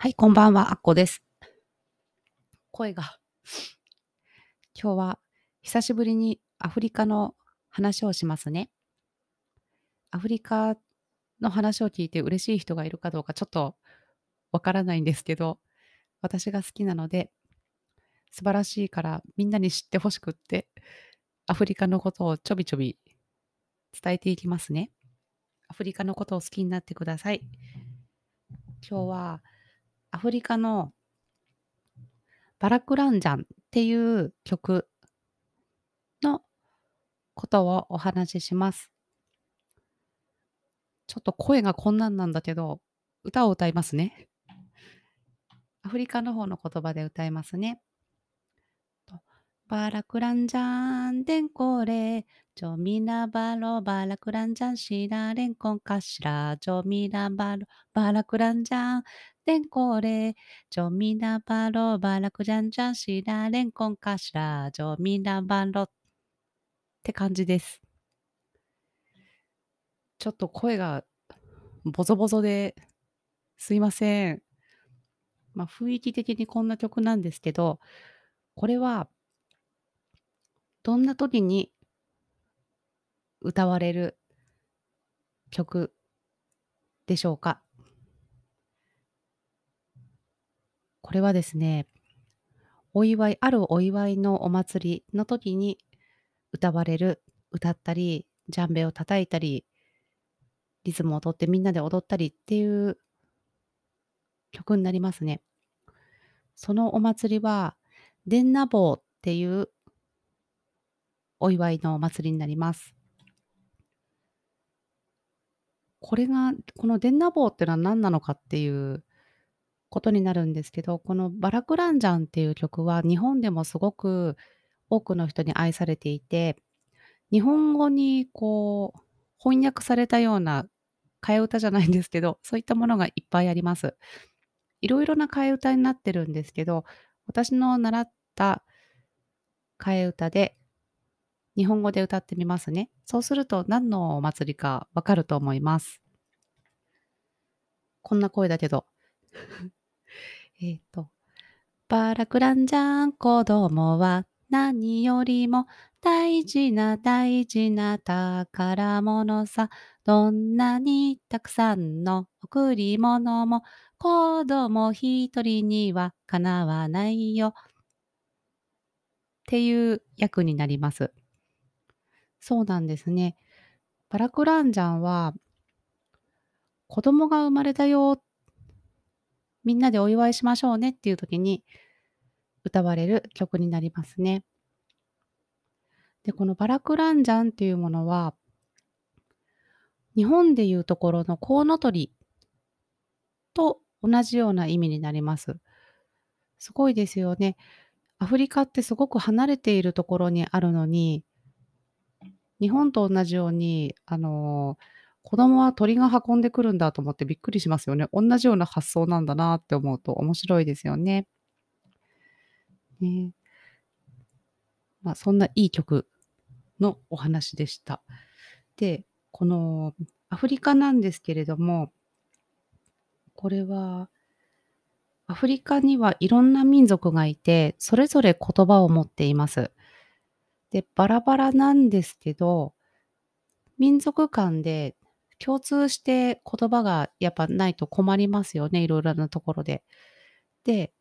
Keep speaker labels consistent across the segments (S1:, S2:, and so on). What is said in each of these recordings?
S1: はい、こんばんは、あっこです。声が。今日は久しぶりにアフリカの話をしますね。アフリカの話を聞いて嬉しい人がいるかどうかちょっとわからないんですけど、私が好きなので、素晴らしいからみんなに知ってほしくって、アフリカのことをちょびちょび伝えていきますね。アフリカのことを好きになってください。今日はアフリカのバラクランジャンっていう曲のことをお話しします。ちょっと声がこんなんなんだけど、歌を歌いますね。アフリカの方の言葉で歌いますね。バラクランジャンデンコレジョミナバロバラクランジャンシラレンコンカシラジョミナバロバラクランジャンデンコレジョミナバロバラクジャンジャンシラレンコンカシラジョミナバロって感じです。ちょっと声がボゾボゾですいません。まあ雰囲気的にこんな曲なんですけど、これはどんな時に歌われる曲でしょうか？これはですね、お祝い、あるお祝いのお祭りの時に歌われる、歌ったり、ジャンベを叩いたり、リズムをとってみんなで踊ったりっていう曲になりますね。そのお祭りは、デンナボーっていうお祝いのお祭りになります。これが、このデンナボーってのは何なのかっていうことになるんですけど、このバラクランジャンっていう曲は日本でもすごく多くの人に愛されていて、日本語にこう翻訳されたような替え歌じゃないんですけど、そういったものがいっぱいあります。いろいろな替え歌になってるんですけど、私の習った替え歌で日本語で歌ってみますね。そうすると何のお祭りかわかると思います。こんな声だけど。えっと、バラクランジャン子供は何よりも大事な大事な宝物さ。どんなにたくさんの贈り物も子供一人にはかなわないよ。っていう役になります。そうなんですね。バラクランジャンは子供が生まれたよっ。みんなでお祝いしましょうねっていう時に歌われる曲になりますね。で、このバラクランジャンっていうものは、日本でいうところのコウノトリと同じような意味になります。すごいですよね。アフリカってすごく離れているところにあるのに、日本と同じように、あの、子供は鳥が運んでくるんだと思ってびっくりしますよね。同じような発想なんだなって思うと面白いですよね。ね。まあ、そんないい曲のお話でした。で、このアフリカなんですけれども、これは、アフリカにはいろんな民族がいて、それぞれ言葉を持っています。で、バラバラなんですけど、民族間で共通して言葉がやっぱないと困りますよね、いろいろなところで。で、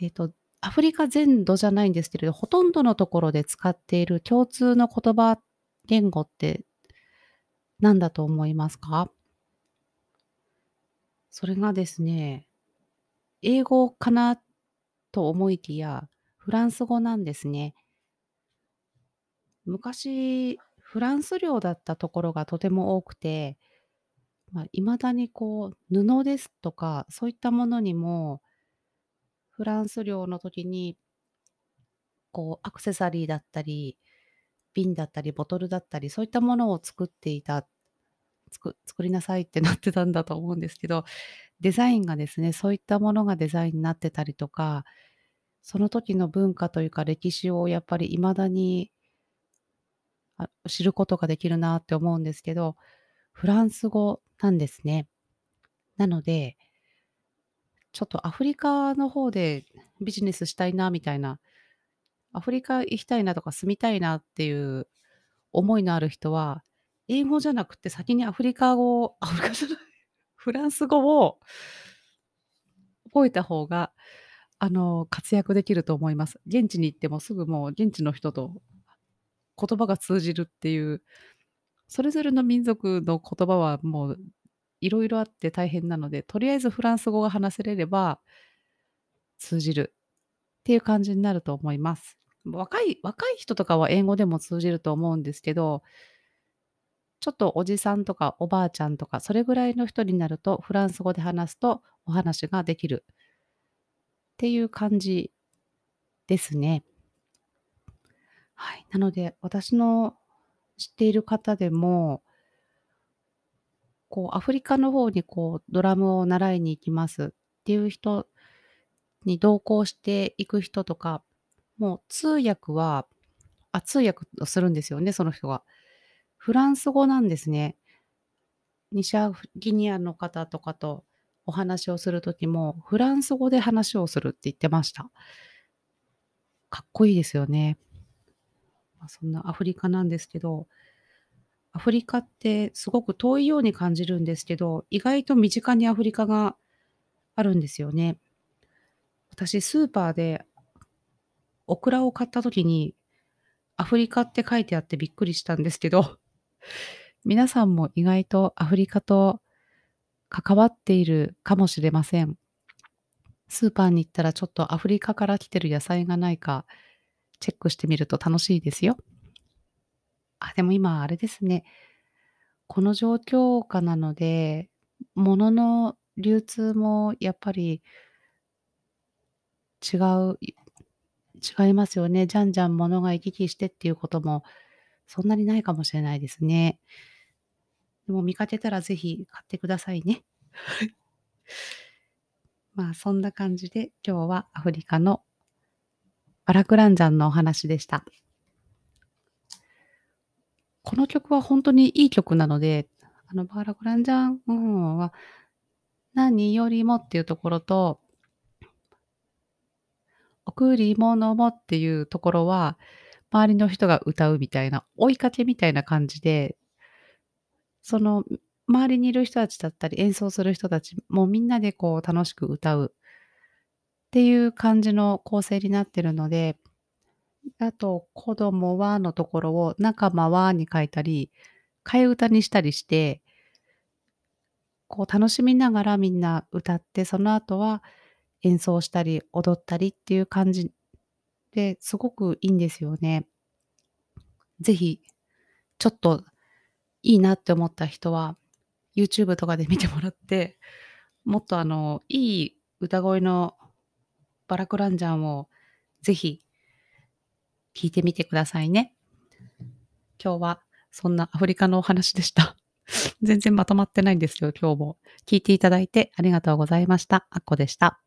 S1: えっと、アフリカ全土じゃないんですけれど、ほとんどのところで使っている共通の言葉、言語って何だと思いますか？それがですね、英語かなと思いきや、フランス語なんですね。昔、フランス領だったところがとても多くて、まあ、未だにこう、布ですとか、そういったものにも、フランス領の時に、こう、アクセサリーだったり、瓶だったり、ボトルだったり、そういったものを作っていた、作りなさいってなってたんだと思うんですけど、デザインがですね、そういったものがデザインになってたりとか、その時の文化というか歴史をやっぱり未だに知ることができるなって思うんですけど、フランス語なんですね。なので、ちょっとアフリカの方でビジネスしたいなみたいな、アフリカ行きたいなとか住みたいなっていう思いのある人は、英語じゃなくて先にアフリカ語アフリカじゃない、フランス語を覚えた方が、あの、活躍できると思います。現地に行ってもすぐもう現地の人と言葉が通じるっていう、それぞれの民族の言葉はもういろいろあって大変なので、とりあえずフランス語が話せれれば通じるっていう感じになると思います。若い若い人とかは英語でも通じると思うんですけど、ちょっとおじさんとかおばあちゃんとか、それぐらいの人になると、フランス語で話すとお話ができるっていう感じですね。はい。なので、私の知っている方でも、こうアフリカの方にこうドラムを習いに行きますっていう人に同行していく人とか、もう通訳は、あ、通訳をするんですよね、その人が。フランス語なんですね。西アフギニアの方とかとお話をする時も、フランス語で話をするって言ってました。かっこいいですよね。ま、そんなアフリカなんですけど、アフリカってすごく遠いように感じるんですけど、意外と身近にアフリカがあるんですよね。私スーパーでオクラを買った時に、アフリカって書いてあってびっくりしたんですけど、皆さんも意外とアフリカと関わっているかもしれません。スーパーに行ったらちょっとアフリカから来てる野菜がないかチェックしてみると楽しいですよ。あ、でも今あれですね。この状況下なので、物の流通もやっぱり違う、違いますよね。じゃんじゃん物が行き来してっていうこともそんなにないかもしれないですね。でも見かけたらぜひ買ってくださいね。まあそんな感じで今日はアフリカのバラクランジャンのお話でした。この曲は本当にいい曲なので、あのバラクランジャン、は何よりもっていうところと、贈り物もっていうところは、周りの人が歌うみたいな、追いかけみたいな感じで、その周りにいる人たちだったり、演奏する人たちもみんなでこう楽しく歌うっていう感じの構成になってるので、あと、子供はのところを仲間はに書いたり、替え歌にしたりして、こう楽しみながらみんな歌って、その後は演奏したり踊ったりっていう感じですごくいいんですよね。ぜひ、ちょっといいなって思った人は、YouTube とかで見てもらって、もっとあの、いい歌声のバラクランジャンをぜひ聞いてみてくださいね。今日はそんなアフリカのお話でした。全然まとまってないんですよ、今日も。聞いていただいてありがとうございました。あっこでした。